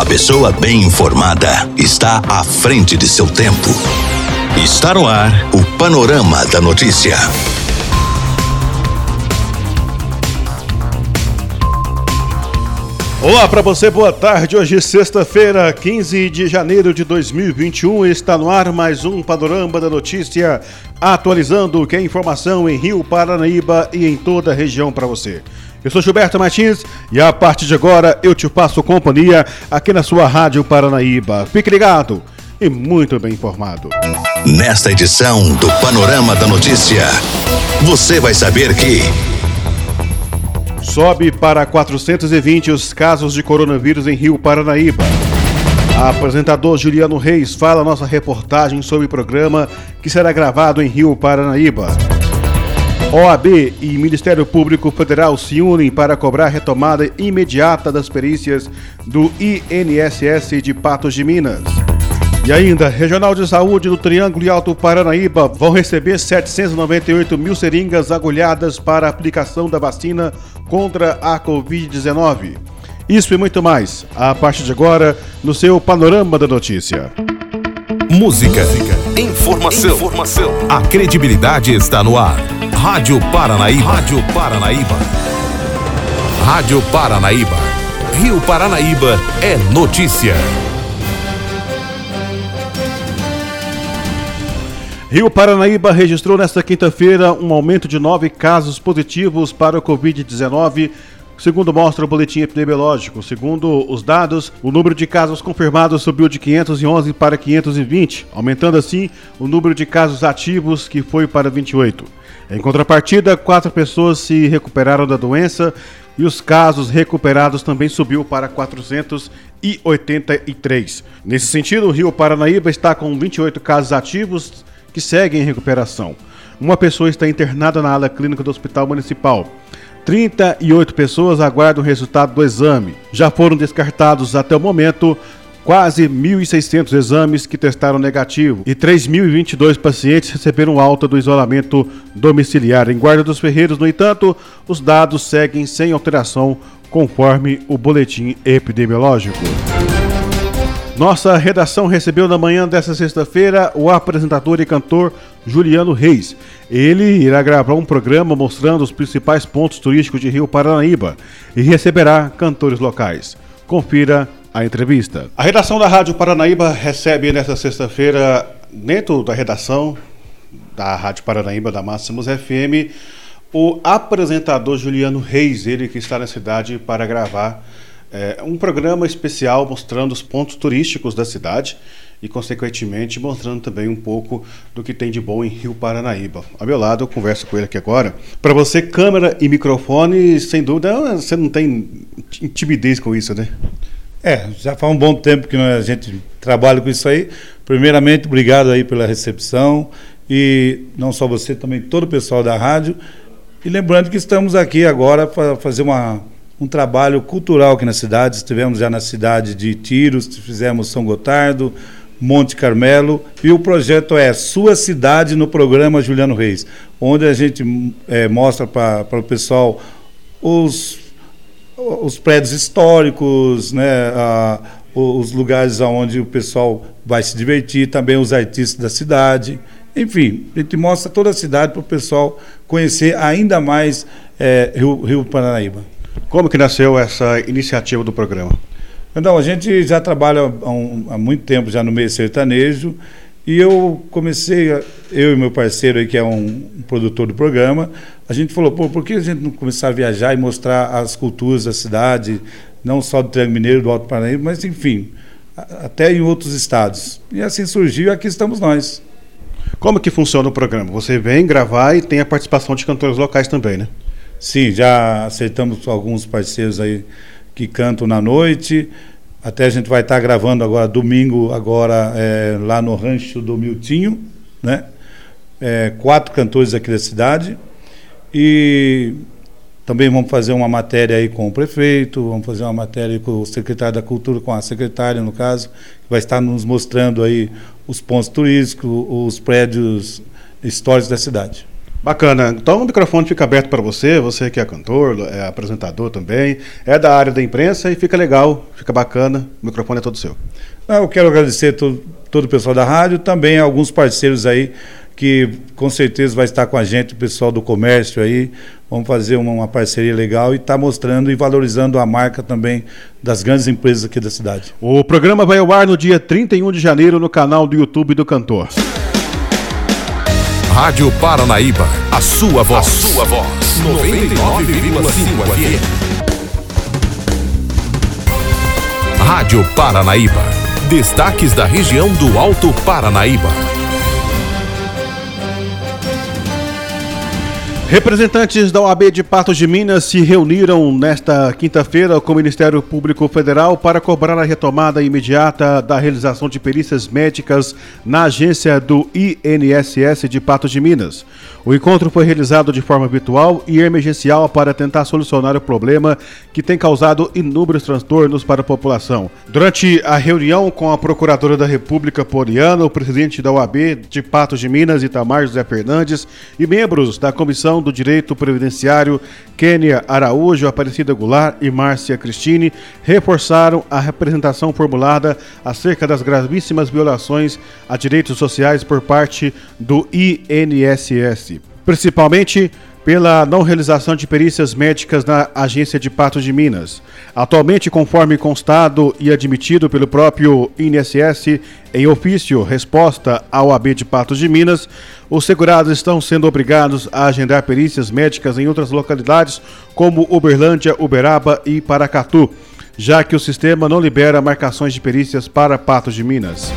A pessoa bem informada está à frente de seu tempo. Está no ar o Panorama da Notícia. Olá para você, boa tarde. Hoje, sexta-feira, 15 de janeiro de 2021, está no ar mais um Panorama da Notícia, atualizando o que é informação em Rio Paranaíba e em toda a região para você. Eu sou Gilberto Martins e a partir de agora eu te passo companhia aqui na sua Rádio Paranaíba. Fique ligado e muito bem informado. Nesta edição do Panorama da Notícia, você vai saber que. Sobe para 420 os casos de coronavírus em Rio Paranaíba. Apresentador Juliano Reis fala nossa reportagem sobre o programa que será gravado em Rio Paranaíba. OAB e Ministério Público Federal se unem para cobrar retomada imediata das perícias do INSS de Patos de Minas. E ainda, Regional de Saúde do Triângulo e Alto Paranaíba vão receber 798 mil seringas agulhadas para aplicação da vacina contra a Covid-19. Isso e muito mais, a partir de agora, no seu Panorama da Notícia. Música, informação, informação. A credibilidade está no ar. Rádio Paranaíba. Rádio Paranaíba. Rádio Paranaíba. Rio Paranaíba é notícia. Rio Paranaíba registrou nesta quinta-feira um aumento de nove casos positivos para o Covid-19, segundo mostra o boletim epidemiológico. Segundo os dados, o número de casos confirmados subiu de 511 para 520, aumentando assim o número de casos ativos, que foi para 28. Em contrapartida, quatro pessoas se recuperaram da doença e os casos recuperados também subiu para 483. Nesse sentido, o Rio Paranaíba está com 28 casos ativos que seguem em recuperação. Uma pessoa está internada na ala clínica do Hospital Municipal. 38 pessoas aguardam o resultado do exame. Já foram descartados até o momento quase 1.600 exames que testaram negativo e 3.022 pacientes receberam alta do isolamento domiciliar. Em Guarda dos Ferreiros, no entanto, os dados seguem sem alteração conforme o boletim epidemiológico. Nossa redação recebeu na manhã desta sexta-feira o apresentador e cantor Juliano Reis. Ele irá gravar um programa mostrando os principais pontos turísticos de Rio Paranaíba e receberá cantores locais. Confira a entrevista. A redação da Rádio Paranaíba recebe nesta sexta-feira, dentro da redação da Rádio Paranaíba da Máximos FM, o apresentador Juliano Reis, ele que está na cidade para gravar é, um programa especial mostrando os pontos turísticos da cidade e, consequentemente, mostrando também um pouco do que tem de bom em Rio Paranaíba. Ao meu lado, eu converso com ele aqui agora. Para você, câmera e microfone, sem dúvida, você não tem timidez com isso, né? É, já faz um bom tempo que a gente trabalha com isso aí. Primeiramente, obrigado aí pela recepção e não só você, também todo o pessoal da rádio. E lembrando que estamos aqui agora para fazer uma um trabalho cultural aqui na cidade. Estivemos já na cidade de Tiros, fizemos São Gotardo, Monte Carmelo, e o projeto é Sua Cidade no programa Juliano Reis, onde a gente é, mostra para o pessoal os, os prédios históricos, né, a, os lugares onde o pessoal vai se divertir, também os artistas da cidade. Enfim, a gente mostra toda a cidade para o pessoal conhecer ainda mais é, Rio, Rio Paranaíba. Como que nasceu essa iniciativa do programa? Então, a gente já trabalha há, um, há muito tempo já no meio sertanejo e eu comecei, eu e meu parceiro aí, que é um, um produtor do programa, a gente falou, pô, por que a gente não começar a viajar e mostrar as culturas da cidade, não só do Triângulo Mineiro, do Alto Paranaíba, mas enfim, até em outros estados. E assim surgiu e aqui estamos nós. Como que funciona o programa? Você vem gravar e tem a participação de cantores locais também, né? Sim, já aceitamos alguns parceiros aí que cantam na noite. Até a gente vai estar gravando agora domingo, agora é, lá no rancho do Miltinho, né? É, quatro cantores aqui da cidade. E também vamos fazer uma matéria aí com o prefeito, vamos fazer uma matéria com o secretário da Cultura, com a secretária, no caso, que vai estar nos mostrando aí os pontos turísticos, os prédios históricos da cidade. Bacana. Então o microfone fica aberto para você, você que é cantor, é apresentador também, é da área da imprensa e fica legal, fica bacana. O microfone é todo seu. Eu quero agradecer todo, todo o pessoal da rádio, também alguns parceiros aí que com certeza vai estar com a gente, o pessoal do comércio aí. Vamos fazer uma, uma parceria legal e estar tá mostrando e valorizando a marca também das grandes empresas aqui da cidade. O programa vai ao ar no dia 31 de janeiro no canal do YouTube do Cantor. Rádio Paranaíba, a sua voz. A sua voz. 99,5 FM. Rádio Paranaíba. Destaques da região do Alto Paranaíba. Representantes da OAB de Patos de Minas se reuniram nesta quinta-feira com o Ministério Público Federal para cobrar a retomada imediata da realização de perícias médicas na agência do INSS de Patos de Minas. O encontro foi realizado de forma virtual e emergencial para tentar solucionar o problema que tem causado inúmeros transtornos para a população. Durante a reunião com a Procuradora da República Poliana, o presidente da OAB de Patos de Minas, Itamar José Fernandes, e membros da Comissão do Direito Previdenciário, Kênia Araújo, Aparecida Goulart e Márcia Cristine, reforçaram a representação formulada acerca das gravíssimas violações a direitos sociais por parte do INSS principalmente pela não realização de perícias médicas na agência de Patos de Minas. Atualmente, conforme constado e admitido pelo próprio INSS em ofício resposta ao AB de Patos de Minas, os segurados estão sendo obrigados a agendar perícias médicas em outras localidades como Uberlândia, Uberaba e Paracatu, já que o sistema não libera marcações de perícias para Patos de Minas.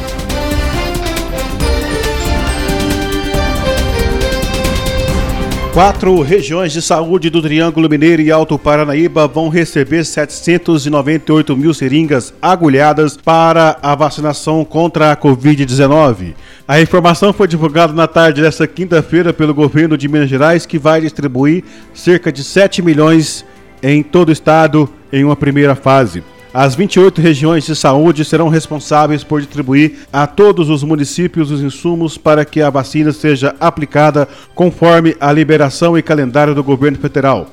Quatro regiões de saúde do Triângulo Mineiro e Alto Paranaíba vão receber 798 mil seringas agulhadas para a vacinação contra a Covid-19. A informação foi divulgada na tarde desta quinta-feira pelo governo de Minas Gerais, que vai distribuir cerca de 7 milhões em todo o estado em uma primeira fase. As 28 regiões de saúde serão responsáveis por distribuir a todos os municípios os insumos para que a vacina seja aplicada conforme a liberação e calendário do governo federal.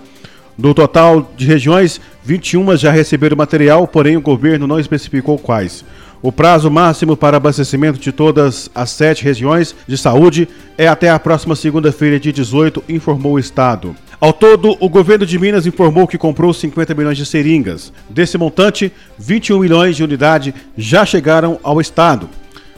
No total de regiões, 21 já receberam material, porém o governo não especificou quais. O prazo máximo para abastecimento de todas as sete regiões de saúde é até a próxima segunda-feira, de 18, informou o Estado. Ao todo, o governo de Minas informou que comprou 50 milhões de seringas. Desse montante, 21 milhões de unidades já chegaram ao Estado.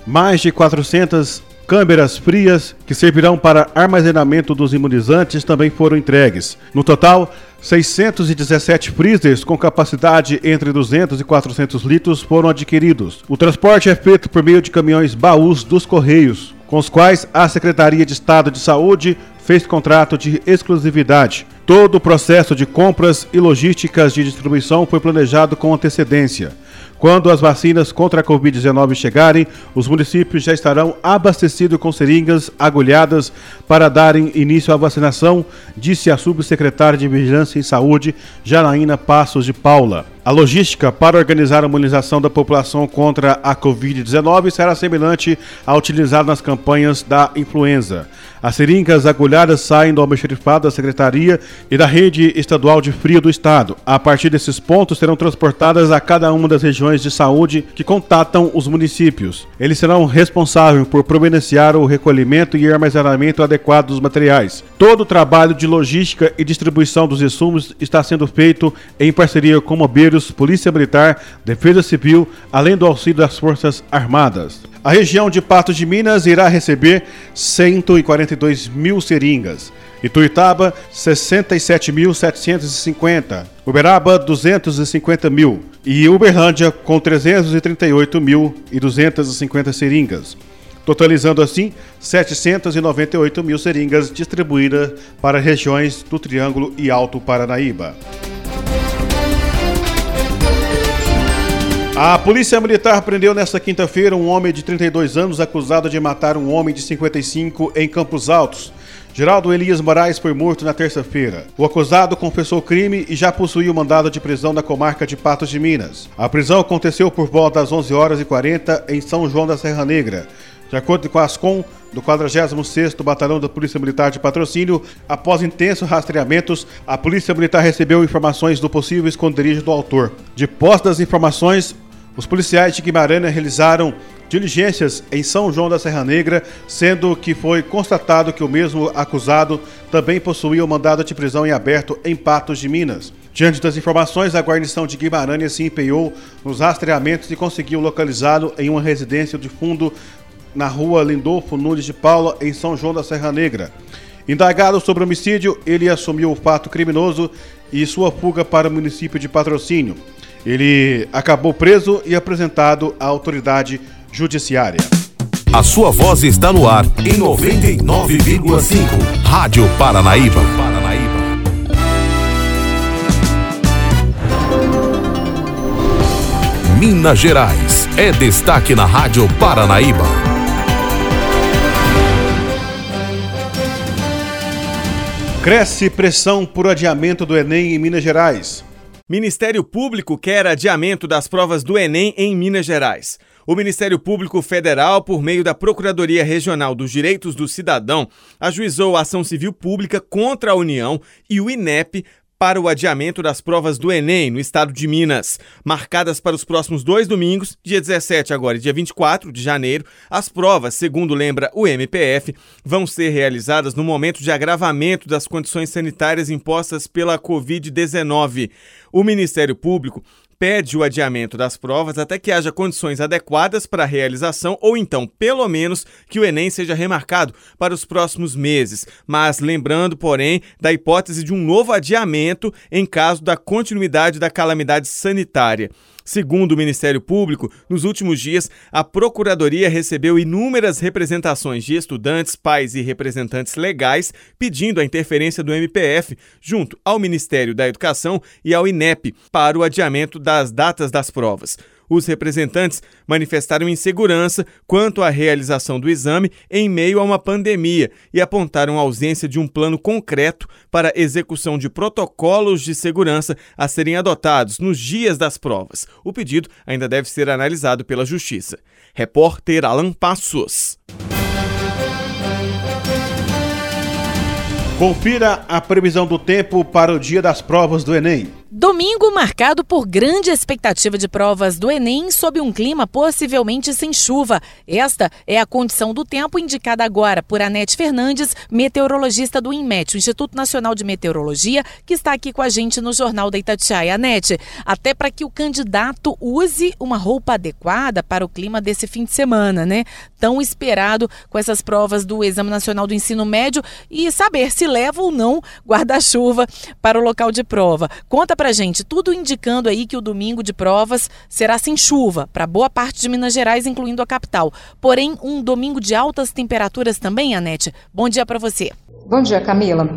Mais de 400 câmeras frias que servirão para armazenamento dos imunizantes também foram entregues. No total, 617 freezers com capacidade entre 200 e 400 litros foram adquiridos. O transporte é feito por meio de caminhões baús dos Correios, com os quais a Secretaria de Estado de Saúde fez contrato de exclusividade. Todo o processo de compras e logísticas de distribuição foi planejado com antecedência. Quando as vacinas contra a Covid-19 chegarem, os municípios já estarão abastecidos com seringas agulhadas para darem início à vacinação, disse a subsecretária de Vigilância em Saúde, Janaína Passos de Paula. A logística para organizar a imunização da população contra a Covid-19 será semelhante à utilizada nas campanhas da influenza. As seringas agulhadas saem do almoxerifado da Secretaria e da Rede Estadual de Frio do Estado. A partir desses pontos, serão transportadas a cada uma das regiões de saúde que contatam os municípios. Eles serão responsáveis por providenciar o recolhimento e armazenamento adequado dos materiais. Todo o trabalho de logística e distribuição dos insumos está sendo feito em parceria com bombeiros Bombeiros, Polícia Militar, Defesa Civil, além do auxílio das Forças Armadas. A região de Patos de Minas irá receber 142 mil seringas. Ituitaba, 67.750. Uberaba, 250 mil. E Uberlândia, com 338.250 seringas. Totalizando assim 798 mil seringas distribuídas para regiões do Triângulo e Alto Paranaíba. A Polícia Militar prendeu nesta quinta-feira um homem de 32 anos acusado de matar um homem de 55 em Campos Altos. Geraldo Elias Moraes foi morto na terça-feira. O acusado confessou o crime e já possuía o mandado de prisão na comarca de Patos de Minas. A prisão aconteceu por volta das 11 horas e 40 em São João da Serra Negra. De acordo com a Ascom, do 46º Batalhão da Polícia Militar de Patrocínio, após intensos rastreamentos, a Polícia Militar recebeu informações do possível esconderijo do autor. De posse das informações, os policiais de Guimarães realizaram diligências em São João da Serra Negra, sendo que foi constatado que o mesmo acusado também possuía o mandado de prisão em aberto em Patos de Minas. Diante das informações, a guarnição de Guimarães se empenhou nos rastreamentos e conseguiu localizá-lo em uma residência de fundo na rua Lindolfo Nunes de Paula, em São João da Serra Negra. Indagado sobre homicídio, ele assumiu o fato criminoso e sua fuga para o município de Patrocínio. Ele acabou preso e apresentado à autoridade judiciária. A sua voz está no ar em 99,5. Rádio Paranaíba. Paranaíba. Minas Gerais é destaque na Rádio Paranaíba. Cresce pressão por adiamento do Enem em Minas Gerais. Ministério Público quer adiamento das provas do Enem em Minas Gerais. O Ministério Público Federal, por meio da Procuradoria Regional dos Direitos do Cidadão, ajuizou a ação civil pública contra a União e o INEP para o adiamento das provas do Enem no estado de Minas. Marcadas para os próximos dois domingos, dia 17 agora e dia 24 de janeiro, as provas, segundo lembra o MPF, vão ser realizadas no momento de agravamento das condições sanitárias impostas pela Covid-19. O Ministério Público pede o adiamento das provas até que haja condições adequadas para a realização ou então, pelo menos, que o Enem seja remarcado para os próximos meses. Mas lembrando, porém, da hipótese de um novo adiamento em caso da continuidade da calamidade sanitária. Segundo o Ministério Público, nos últimos dias, a Procuradoria recebeu inúmeras representações de estudantes, pais e representantes legais pedindo a interferência do MPF junto ao Ministério da Educação e ao INEP para o adiamento das datas das provas. Os representantes manifestaram insegurança quanto à realização do exame em meio a uma pandemia e apontaram a ausência de um plano concreto para execução de protocolos de segurança a serem adotados nos dias das provas. O pedido ainda deve ser analisado pela Justiça. Repórter Alan Passos. Confira a previsão do tempo para o dia das provas do Enem. Domingo marcado por grande expectativa de provas do Enem sob um clima possivelmente sem chuva. Esta é a condição do tempo indicada agora por Anete Fernandes, meteorologista do INMET, o Instituto Nacional de Meteorologia, que está aqui com a gente no Jornal da Itatiaia. Anete, até para que o candidato use uma roupa adequada para o clima desse fim de semana, né? Tão esperado com essas provas do Exame Nacional do Ensino Médio e saber se leva ou não guarda-chuva para o local de prova. Conta pra gente, tudo indicando aí que o domingo de provas será sem chuva para boa parte de Minas Gerais, incluindo a capital. Porém, um domingo de altas temperaturas também, Anete. Bom dia para você. Bom dia, Camila.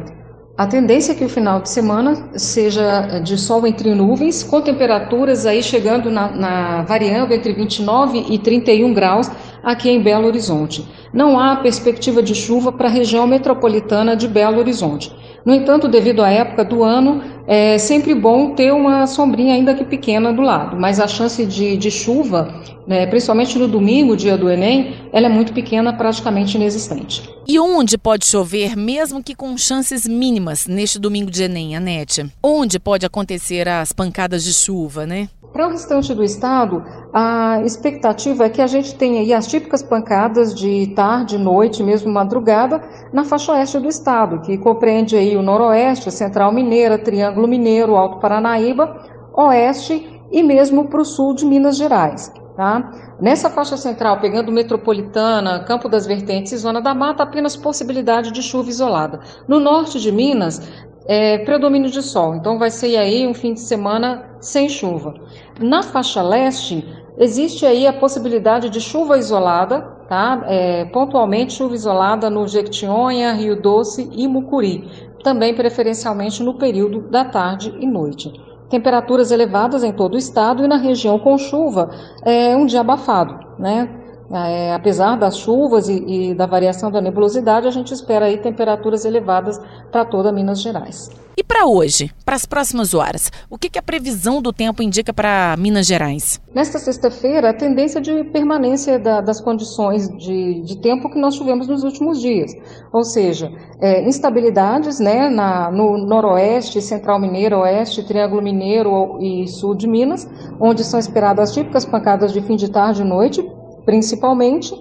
A tendência é que o final de semana seja de sol entre nuvens, com temperaturas aí chegando na, na variando entre 29 e 31 graus aqui em Belo Horizonte. Não há perspectiva de chuva para a região metropolitana de Belo Horizonte. No entanto, devido à época do ano, é sempre bom ter uma sombrinha, ainda que pequena, do lado. Mas a chance de, de chuva, né, principalmente no domingo, dia do Enem, ela é muito pequena, praticamente inexistente. E onde pode chover, mesmo que com chances mínimas, neste domingo de Enem, Anete? Onde pode acontecer as pancadas de chuva, né? Para o restante do estado, a expectativa é que a gente tenha aí as típicas pancadas de tarde, noite, mesmo madrugada, na faixa oeste do estado, que compreende aí o noroeste, a central mineira, triângulo mineiro, alto Paranaíba, oeste e mesmo para o sul de Minas Gerais. Tá? Nessa faixa central, pegando metropolitana, Campo das Vertentes e Zona da Mata, apenas possibilidade de chuva isolada. No norte de Minas, é, predomínio de sol, então vai ser aí um fim de semana sem chuva. Na faixa leste, existe aí a possibilidade de chuva isolada, tá? É, pontualmente chuva isolada no Jequitinhonha, Rio Doce e Mucuri, também preferencialmente no período da tarde e noite. Temperaturas elevadas em todo o estado e na região com chuva, é um dia abafado, né? É, apesar das chuvas e, e, da variação da nebulosidade, a gente espera aí temperaturas elevadas para toda Minas Gerais. E para hoje, para as próximas horas, o que, que, a previsão do tempo indica para Minas Gerais? Nesta sexta-feira, a tendência de permanência da, das condições de, de, tempo que nós tivemos nos últimos dias, ou seja, é, instabilidades né, na, no noroeste, central mineiro, oeste, triângulo mineiro e sul de Minas, onde são esperadas as típicas pancadas de fim de tarde e noite, principalmente.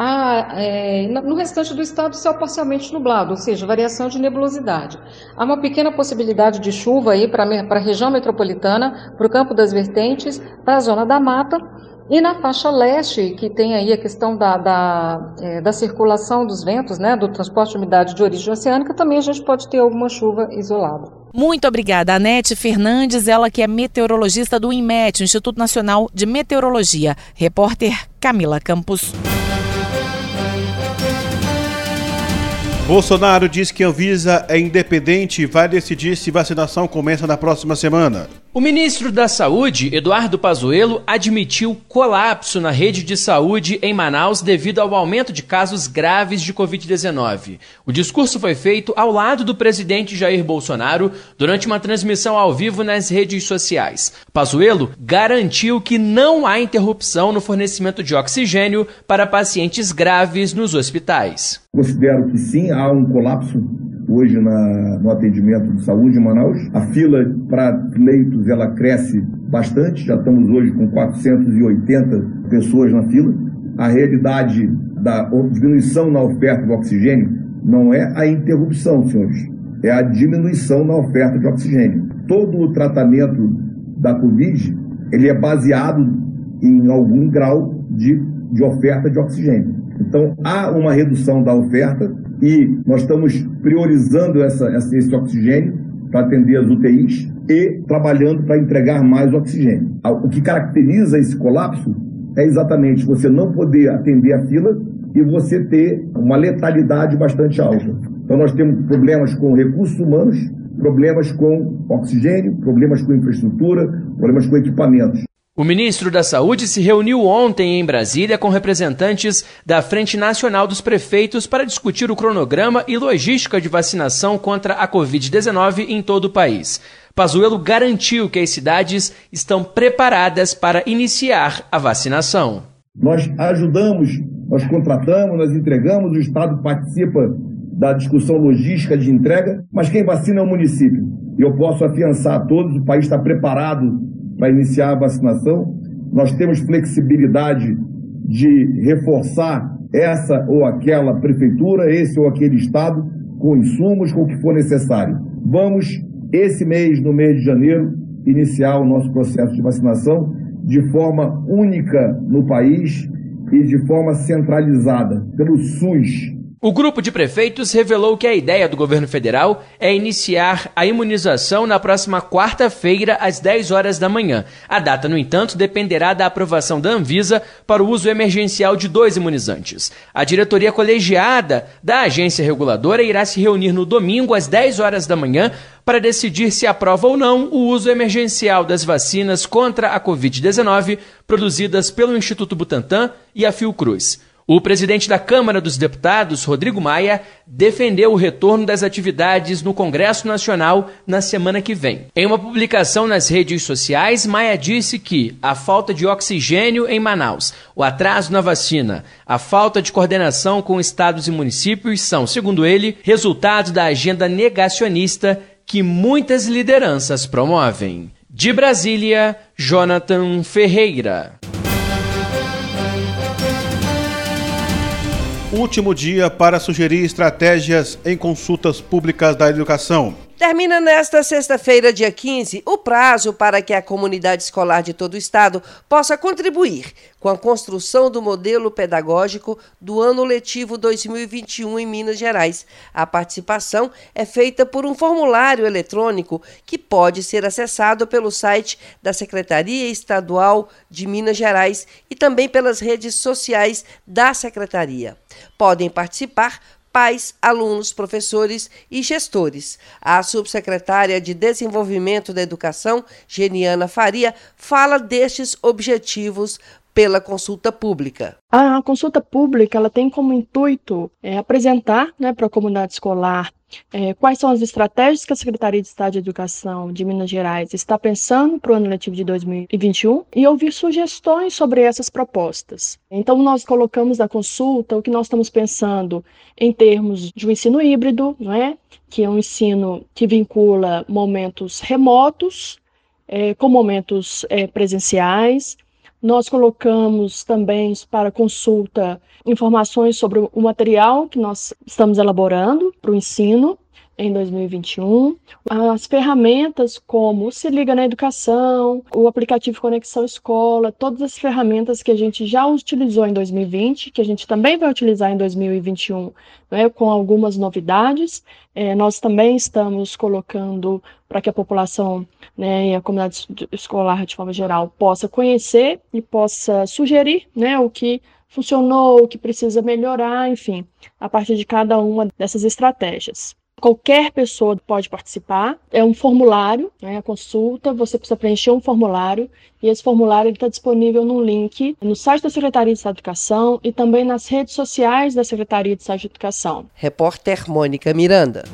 Há, é, no restante do estado, céu parcialmente nublado, ou seja, variação de nebulosidade. Há uma pequena possibilidade de chuva aí para a região metropolitana, para o campo das vertentes, para a zona da mata, e na faixa leste, que tem aí a questão da, da, é, da circulação dos ventos, né, do transporte de umidade de origem oceânica, também a gente pode ter alguma chuva isolada. Muito obrigada, Anete Fernandes, ela que é meteorologista do INMET, Instituto Nacional de Meteorologia. Repórter Camila Campos. Bolsonaro diz que a Anvisa é independente e vai decidir se vacinação começa na próxima semana. O ministro da Saúde, Eduardo Pazuello, admitiu colapso na rede de saúde em Manaus devido ao aumento de casos graves de Covid-19. O discurso foi feito ao lado do presidente Jair Bolsonaro durante uma transmissão ao vivo nas redes sociais. Pazuello garantiu que não há interrupção no fornecimento de oxigênio para pacientes graves nos hospitais. Considero que sim, há um colapso hoje na, no atendimento de saúde em Manaus. A fila para leitos ela cresce bastante, já estamos hoje com 480 pessoas na fila. A realidade da diminuição na oferta de oxigênio não é a interrupção, senhores, é a diminuição na oferta de oxigênio. Todo o tratamento da Covid ele é baseado em algum grau de, de oferta de oxigênio. Então, há uma redução da oferta e nós estamos priorizando essa, esse oxigênio para atender as UTIs e trabalhando para entregar mais oxigênio. O que caracteriza esse colapso é exatamente você não poder atender a fila e você ter uma letalidade bastante alta. Então nós temos problemas com recursos humanos, problemas com oxigênio, problemas com infraestrutura, problemas com equipamentos. O ministro da Saúde se reuniu ontem em Brasília com representantes da Frente Nacional dos Prefeitos para discutir o cronograma e logística de vacinação contra a Covid-19 em todo o país. Pazuello garantiu que as cidades estão preparadas para iniciar a vacinação. Nós ajudamos, nós contratamos, nós entregamos, o Estado participa da discussão logística de entrega, mas quem vacina é o município. E eu posso afiançar a todos, o país está preparado para iniciar a vacinação. Nós temos flexibilidade de reforçar essa ou aquela prefeitura, esse ou aquele estado, com insumos, com o que for necessário. Vamos, esse mês, no mês de janeiro, iniciar o nosso processo de vacinação de forma única no país e de forma centralizada pelo SUS, o grupo de prefeitos revelou que a ideia do governo federal é iniciar a imunização na próxima quarta-feira, às 10 horas da manhã. A data, no entanto, dependerá da aprovação da Anvisa para o uso emergencial de dois imunizantes. A diretoria colegiada da agência reguladora irá se reunir no domingo, às 10 horas da manhã, para decidir se aprova ou não o uso emergencial das vacinas contra a Covid-19 produzidas pelo Instituto Butantan e a Fiocruz. O presidente da Câmara dos Deputados, Rodrigo Maia, defendeu o retorno das atividades no Congresso Nacional na semana que vem. Em uma publicação nas redes sociais, Maia disse que a falta de oxigênio em Manaus, o atraso na vacina, a falta de coordenação com estados e municípios são, segundo ele, resultado da agenda negacionista que muitas lideranças promovem. De Brasília, Jonathan Ferreira. Último dia para sugerir estratégias em consultas públicas da educação. Termina nesta sexta-feira, dia 15, o prazo para que a comunidade escolar de todo o estado possa contribuir com a construção do modelo pedagógico do ano letivo 2021 em Minas Gerais. A participação é feita por um formulário eletrônico que pode ser acessado pelo site da Secretaria Estadual de Minas Gerais e também pelas redes sociais da Secretaria. Podem participar pais, alunos, professores e gestores. A subsecretária de Desenvolvimento da Educação, Geniana Faria, fala destes objetivos pela consulta pública. A consulta pública ela tem como intuito é, apresentar né, para a comunidade escolar é, quais são as estratégias que a Secretaria de Estado de Educação de Minas Gerais está pensando para o ano letivo de 2021 e ouvir sugestões sobre essas propostas. Então, nós colocamos na consulta o que nós estamos pensando em termos de um ensino híbrido, não é? que é um ensino que vincula momentos remotos é, com momentos é, presenciais. Nós colocamos também para consulta informações sobre o material que nós estamos elaborando para o ensino em 2021. As ferramentas como o Se Liga na Educação, o aplicativo Conexão Escola, todas as ferramentas que a gente já utilizou em 2020, que a gente também vai utilizar em 2021, né, com algumas novidades. É, nós também estamos colocando para que a população né, e a comunidade escolar, de forma geral, possa conhecer e possa sugerir né, o que funcionou, o que precisa melhorar, enfim, a partir de cada uma dessas estratégias. Qualquer pessoa pode participar. É um formulário, né, a consulta. Você precisa preencher um formulário e esse formulário está disponível no link no site da Secretaria de Estado de Educação e também nas redes sociais da Secretaria de Estado de Educação. Repórter Mônica Miranda.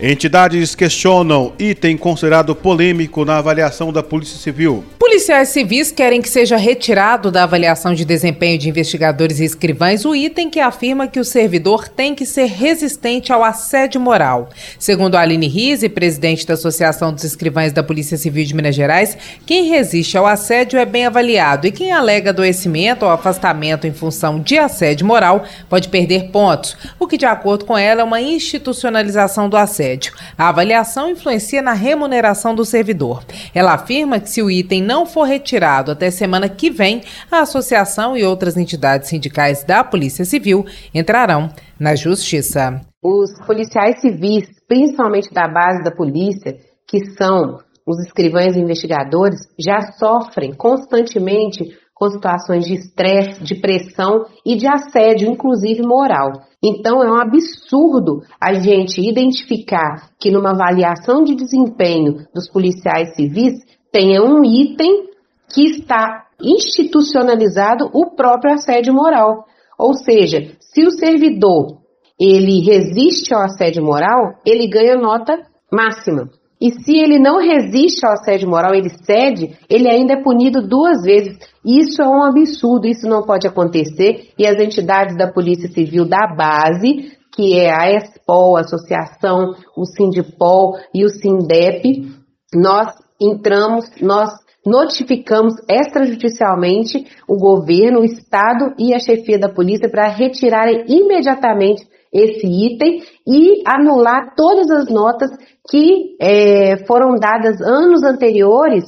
Entidades questionam item considerado polêmico na avaliação da Polícia Civil. Policiais civis querem que seja retirado da avaliação de desempenho de investigadores e escrivães o item que afirma que o servidor tem que ser resistente ao assédio moral. Segundo Aline Rize, presidente da Associação dos Escrivães da Polícia Civil de Minas Gerais, quem resiste ao assédio é bem avaliado e quem alega adoecimento ou afastamento em função de assédio moral pode perder pontos, o que, de acordo com ela, é uma institucionalização do assédio. A avaliação influencia na remuneração do servidor. Ela afirma que se o item não for retirado até semana que vem, a associação e outras entidades sindicais da Polícia Civil entrarão na justiça. Os policiais civis, principalmente da base da polícia, que são os escrivães e investigadores, já sofrem constantemente com situações de estresse, de pressão e de assédio, inclusive moral. Então é um absurdo a gente identificar que numa avaliação de desempenho dos policiais civis tenha um item que está institucionalizado o próprio assédio moral. Ou seja, se o servidor ele resiste ao assédio moral, ele ganha nota máxima. E se ele não resiste ao assédio moral, ele cede, ele ainda é punido duas vezes. Isso é um absurdo, isso não pode acontecer. E as entidades da Polícia Civil da base, que é a ESPOL, a Associação, o Sindipol e o Sindep, nós entramos, nós notificamos extrajudicialmente o governo, o Estado e a chefia da polícia para retirarem imediatamente esse item e anular todas as notas que é, foram dadas anos anteriores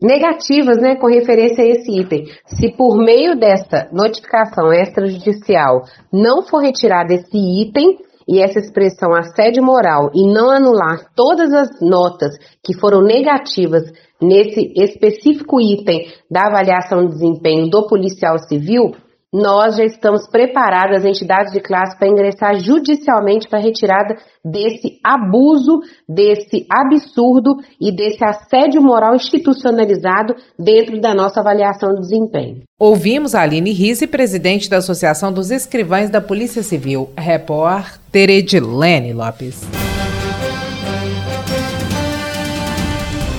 negativas, né, com referência a esse item. Se por meio desta notificação extrajudicial não for retirado esse item e essa expressão assédio moral e não anular todas as notas que foram negativas nesse específico item da avaliação de desempenho do policial civil, nós já estamos preparadas, as entidades de classe, para ingressar judicialmente para a retirada desse abuso, desse absurdo e desse assédio moral institucionalizado dentro da nossa avaliação de desempenho. Ouvimos a Aline Rise, presidente da Associação dos Escrivães da Polícia Civil, repórter Edilene Lopes.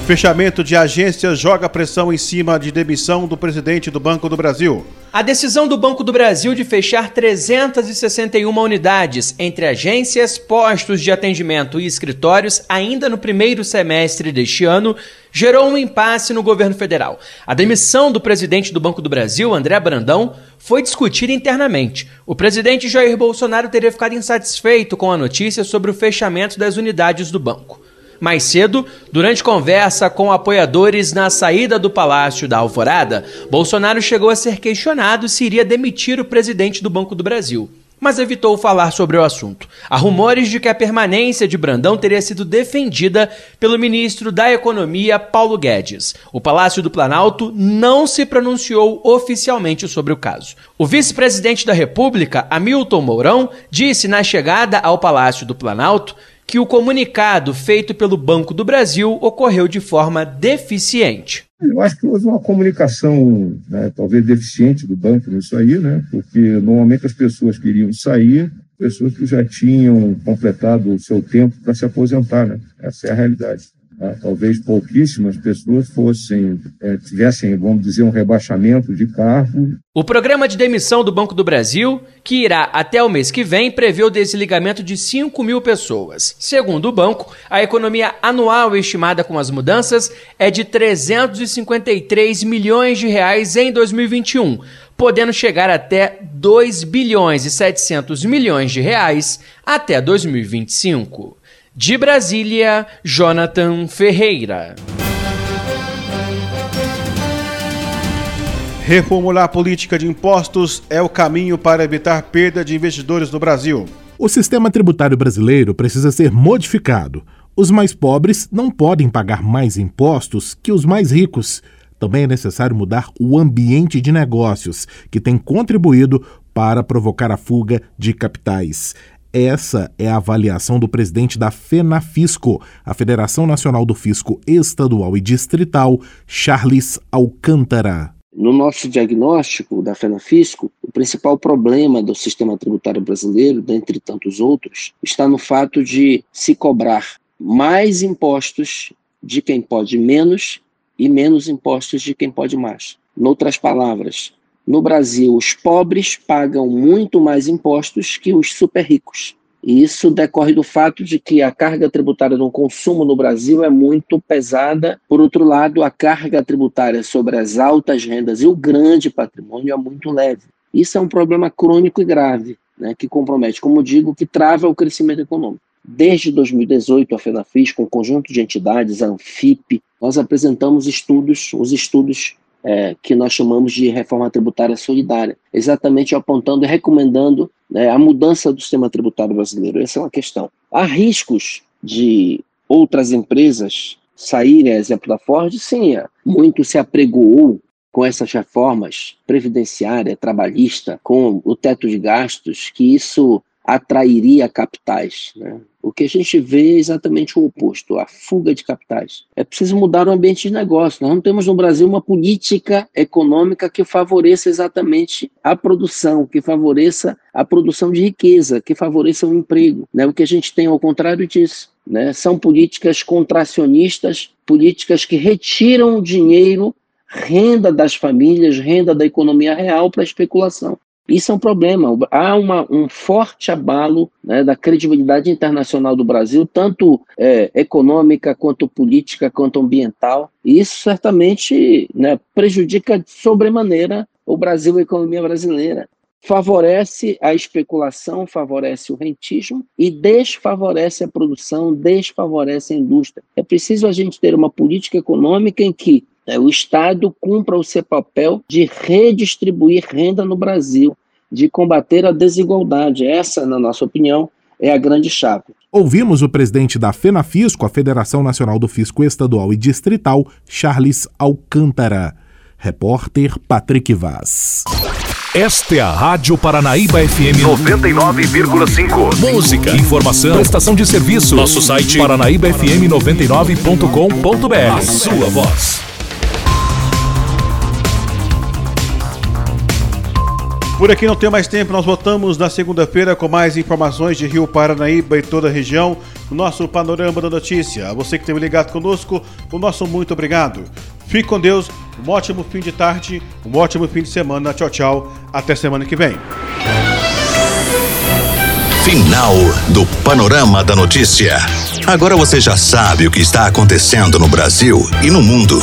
Fechamento de agência joga pressão em cima de demissão do presidente do Banco do Brasil. A decisão do Banco do Brasil de fechar 361 unidades entre agências, postos de atendimento e escritórios ainda no primeiro semestre deste ano gerou um impasse no governo federal. A demissão do presidente do Banco do Brasil, André Brandão, foi discutida internamente. O presidente Jair Bolsonaro teria ficado insatisfeito com a notícia sobre o fechamento das unidades do banco. Mais cedo, durante conversa com apoiadores na saída do Palácio da Alvorada, Bolsonaro chegou a ser questionado se iria demitir o presidente do Banco do Brasil mas evitou falar sobre o assunto. Há rumores de que a permanência de Brandão teria sido defendida pelo ministro da Economia, Paulo Guedes. O Palácio do Planalto não se pronunciou oficialmente sobre o caso. O vice-presidente da República, Hamilton Mourão, disse na chegada ao Palácio do Planalto que o comunicado feito pelo Banco do Brasil ocorreu de forma deficiente. Eu acho que houve uma comunicação, né, talvez deficiente do banco nisso aí, né, porque normalmente as pessoas queriam sair, pessoas que já tinham completado o seu tempo para se aposentar, né? Essa é a realidade. Tá? Talvez pouquíssimas pessoas fossem, é, tivessem, vamos dizer, um rebaixamento de cargo. O programa de demissão do Banco do Brasil, que irá até o mês que vem, prevê o desligamento de 5 mil pessoas. Segundo o banco, a economia anual estimada com as mudanças é de 353 milhões de reais em 2021, podendo chegar até 2 bilhões e 700 milhões de reais até 2025. De Brasília, Jonathan Ferreira. Reformular a política de impostos é o caminho para evitar perda de investidores no Brasil. O sistema tributário brasileiro precisa ser modificado. Os mais pobres não podem pagar mais impostos que os mais ricos. Também é necessário mudar o ambiente de negócios, que tem contribuído para provocar a fuga de capitais. Essa é a avaliação do presidente da FENAFISCO, a Federação Nacional do Fisco Estadual e Distrital, Charles Alcântara. No nosso diagnóstico da FENAFISCO, o principal problema do sistema tributário brasileiro, dentre tantos outros, está no fato de se cobrar mais impostos de quem pode menos e menos impostos de quem pode mais. Noutras palavras, no Brasil, os pobres pagam muito mais impostos que os super ricos. E isso decorre do fato de que a carga tributária no consumo no Brasil é muito pesada. Por outro lado, a carga tributária sobre as altas rendas e o grande patrimônio é muito leve. Isso é um problema crônico e grave, né, que compromete, como digo, que trava o crescimento econômico. Desde 2018, a FENAFIS, com um conjunto de entidades, a Anfip, nós apresentamos estudos, os estudos é, que nós chamamos de reforma tributária solidária, exatamente apontando e recomendando né, a mudança do sistema tributário brasileiro. Essa é uma questão. Há riscos de outras empresas saírem, exemplo da Ford? Sim, muito se apregoou com essas reformas previdenciária, trabalhista, com o teto de gastos, que isso atrairia capitais. Né? O que a gente vê é exatamente o oposto, a fuga de capitais. É preciso mudar o ambiente de negócio. Nós não temos no Brasil uma política econômica que favoreça exatamente a produção, que favoreça a produção de riqueza, que favoreça o emprego. Né? O que a gente tem ao contrário disso. Né? São políticas contracionistas, políticas que retiram dinheiro, renda das famílias, renda da economia real para especulação. Isso é um problema. Há uma, um forte abalo né, da credibilidade internacional do Brasil, tanto é, econômica, quanto política, quanto ambiental. E isso certamente né, prejudica sobremaneira o Brasil e a economia brasileira. Favorece a especulação, favorece o rentismo e desfavorece a produção, desfavorece a indústria. É preciso a gente ter uma política econômica em que o Estado cumpra o seu papel de redistribuir renda no Brasil, de combater a desigualdade. Essa, na nossa opinião, é a grande chave. Ouvimos o presidente da FENAFISCO, a Federação Nacional do Fisco Estadual e Distrital, Charles Alcântara. Repórter Patrick Vaz. Esta é a Rádio Paranaíba FM 99,5. Música, informação, prestação de serviço. Nosso site paranaíbafm99.com.br. A sua voz. Por aqui não tem mais tempo, nós voltamos na segunda-feira com mais informações de Rio Paranaíba e toda a região, no nosso Panorama da Notícia. A você que esteve ligado conosco, o nosso muito obrigado. Fique com Deus, um ótimo fim de tarde, um ótimo fim de semana. Tchau, tchau. Até semana que vem. Final do Panorama da Notícia. Agora você já sabe o que está acontecendo no Brasil e no mundo.